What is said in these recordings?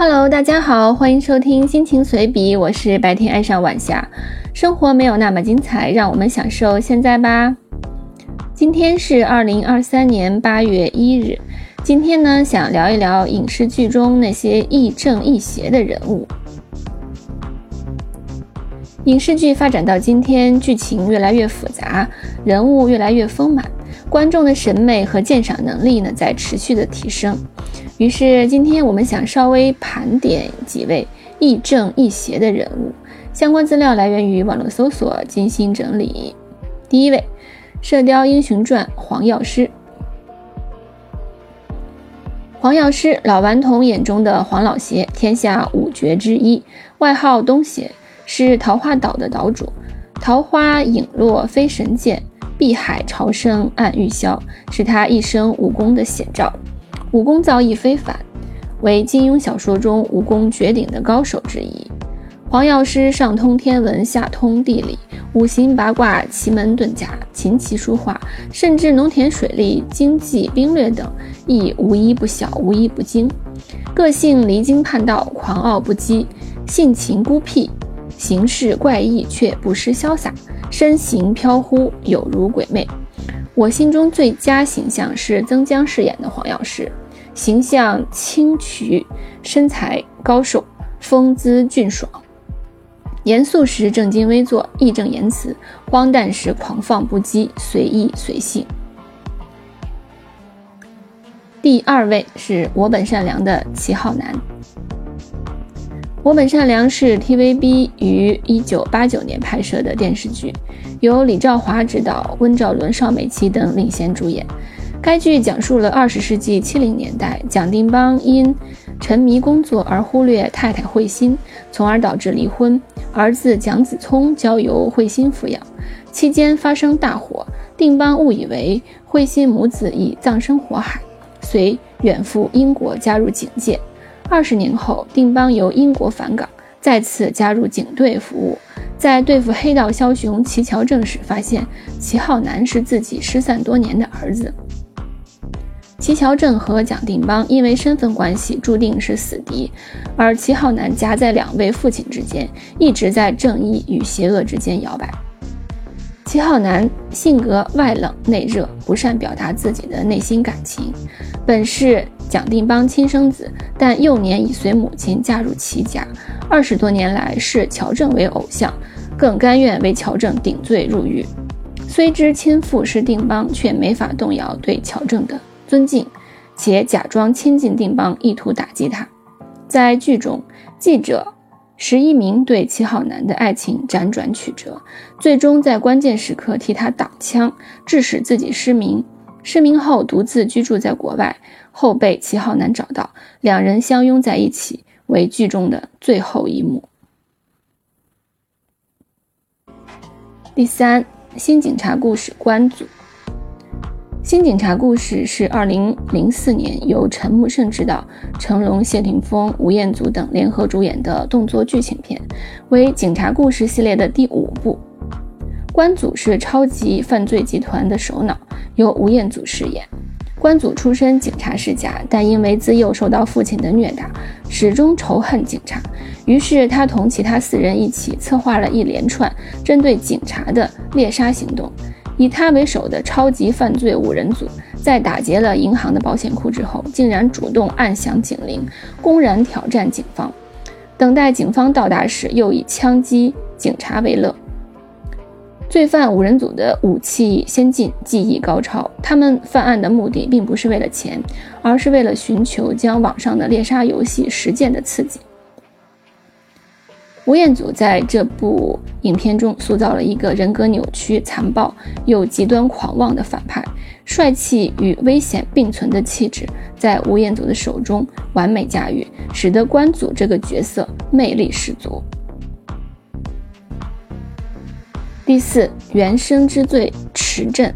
Hello，大家好，欢迎收听心情随笔，我是白天爱上晚霞。生活没有那么精彩，让我们享受现在吧。今天是二零二三年八月一日，今天呢，想聊一聊影视剧中那些亦正亦邪的人物。影视剧发展到今天，剧情越来越复杂，人物越来越丰满，观众的审美和鉴赏能力呢，在持续的提升。于是，今天我们想稍微盘点几位亦正亦邪的人物。相关资料来源于网络搜索，精心整理。第一位，《射雕英雄传》黄药师。黄药师，老顽童眼中的黄老邪，天下五绝之一，外号东邪，是桃花岛的岛主。桃花影落飞神剑，碧海潮生暗玉箫，是他一生武功的写照。武功造诣非凡，为金庸小说中武功绝顶的高手之一。黄药师上通天文，下通地理，五行八卦、奇门遁甲、琴棋书画，甚至农田水利、经济兵略等，亦无一不晓，无一不精。个性离经叛道，狂傲不羁，性情孤僻，行事怪异却不失潇洒，身形飘忽，有如鬼魅。我心中最佳形象是曾江饰演的黄药师，形象清癯，身材高瘦，风姿俊爽。严肃时正襟危坐，义正言辞；荒诞时狂放不羁，随意随性。第二位是我本善良的齐浩南。我本善良是 TVB 于一九八九年拍摄的电视剧。由李兆华执导，温兆伦、邵美琪等领衔主演。该剧讲述了二十世纪七零年代，蒋定邦因沉迷工作而忽略太太慧心，从而导致离婚。儿子蒋子聪交由慧心抚养，期间发生大火，定邦误以为慧心母子已葬身火海，遂远赴英国加入警界。二十年后，定邦由英国返港，再次加入警队服务。在对付黑道枭雄齐乔正时，发现齐浩南是自己失散多年的儿子。齐乔正和蒋定邦因为身份关系注定是死敌，而齐浩南夹在两位父亲之间，一直在正义与邪恶之间摇摆。齐浩南性格外冷内热，不善表达自己的内心感情，本是蒋定邦亲生子，但幼年已随母亲嫁入齐家，二十多年来视乔正为偶像。更甘愿为乔正顶罪入狱，虽知亲父是定邦，却没法动摇对乔正的尊敬，且假装亲近定邦，意图打击他。在剧中，记者石一鸣对齐浩南的爱情辗转曲折，最终在关键时刻替他挡枪，致使自己失明。失明后独自居住在国外，后被齐浩南找到，两人相拥在一起，为剧中的最后一幕。第三，新警察故事关组。新警察故事是二零零四年由陈木胜执导，成龙、谢霆锋、吴彦祖等联合主演的动作剧情片，为警察故事系列的第五部。关组是超级犯罪集团的首脑，由吴彦祖饰演。关祖出身警察世家，但因为自幼受到父亲的虐打，始终仇恨警察。于是他同其他四人一起策划了一连串针对警察的猎杀行动。以他为首的超级犯罪五人组，在打劫了银行的保险库之后，竟然主动按响警铃，公然挑战警方。等待警方到达时，又以枪击警察为乐。罪犯五人组的武器先进，技艺高超。他们犯案的目的并不是为了钱，而是为了寻求将网上的猎杀游戏实践的刺激。吴彦祖在这部影片中塑造了一个人格扭曲、残暴又极端狂妄的反派，帅气与危险并存的气质在吴彦祖的手中完美驾驭，使得关祖这个角色魅力十足。第四，原生之罪持证。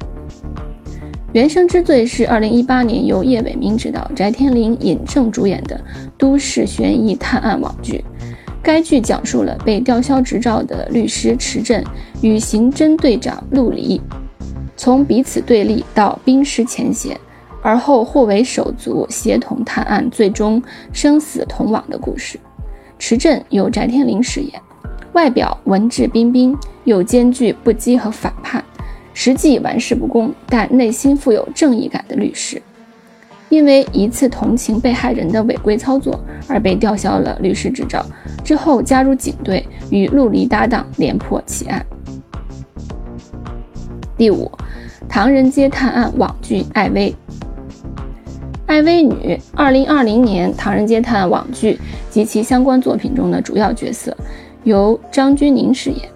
原生之罪是二零一八年由叶伟民执导、翟天临尹正主演的都市悬疑探案网剧。该剧讲述了被吊销执照的律师持证与刑侦队长陆离，从彼此对立到冰释前嫌，而后互为手足，协同探案，最终生死同往的故事。池镇由翟天临饰演，外表文质彬彬，又兼具不羁和反叛，实际玩世不恭，但内心富有正义感的律师。因为一次同情被害人的违规操作而被吊销了律师执照，之后加入警队，与陆离搭档连破奇案。第五，唐人街探案网剧《艾薇》。艾薇女，二零二零年唐人街探案网剧及其相关作品中的主要角色，由张钧甯饰演。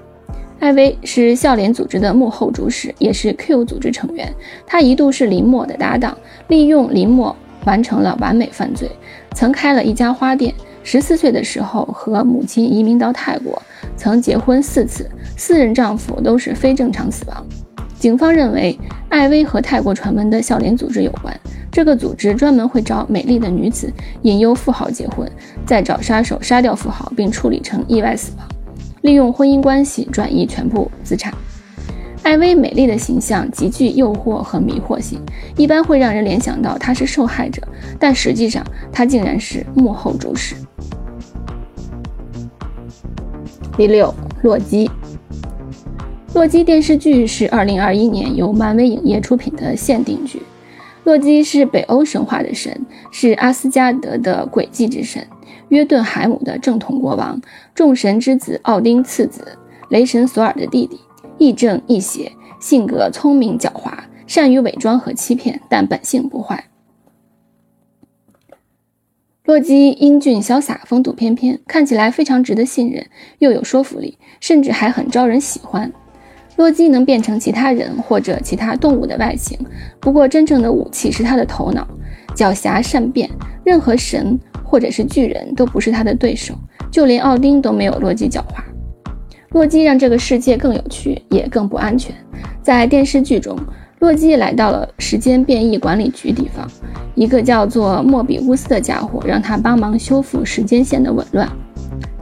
艾薇是笑脸组织的幕后主使，也是 Q 组织成员。她一度是林默的搭档，利用林默完成了完美犯罪，曾开了一家花店。十四岁的时候和母亲移民到泰国，曾结婚四次，四任丈夫都是非正常死亡。警方认为艾薇和泰国传闻的笑脸组织有关。这个组织专门会找美丽的女子，引诱富豪结婚，再找杀手杀掉富豪，并处理成意外死亡。利用婚姻关系转移全部资产。艾薇美丽的形象极具诱惑和迷惑性，一般会让人联想到她是受害者，但实际上她竟然是幕后主使。第六，洛基。洛基电视剧是二零二一年由漫威影业出品的限定剧。洛基是北欧神话的神，是阿斯加德的诡计之神。约顿海姆的正统国王，众神之子奥丁次子，雷神索尔的弟弟，亦正亦邪，性格聪明狡猾，善于伪装和欺骗，但本性不坏。洛基英俊潇洒，风度翩翩，看起来非常值得信任，又有说服力，甚至还很招人喜欢。洛基能变成其他人或者其他动物的外形，不过真正的武器是他的头脑，狡黠善变，任何神。或者是巨人都不是他的对手，就连奥丁都没有洛基狡猾。洛基让这个世界更有趣，也更不安全。在电视剧中，洛基来到了时间变异管理局地方，一个叫做莫比乌斯的家伙让他帮忙修复时间线的紊乱。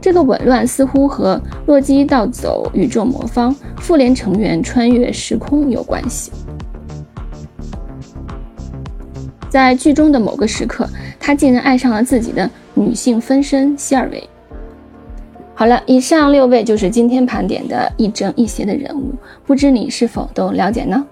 这个紊乱似乎和洛基盗走宇宙魔方、复联成员穿越时空有关系。在剧中的某个时刻，他竟然爱上了自己的女性分身希尔维。好了，以上六位就是今天盘点的亦正亦邪的人物，不知你是否都了解呢？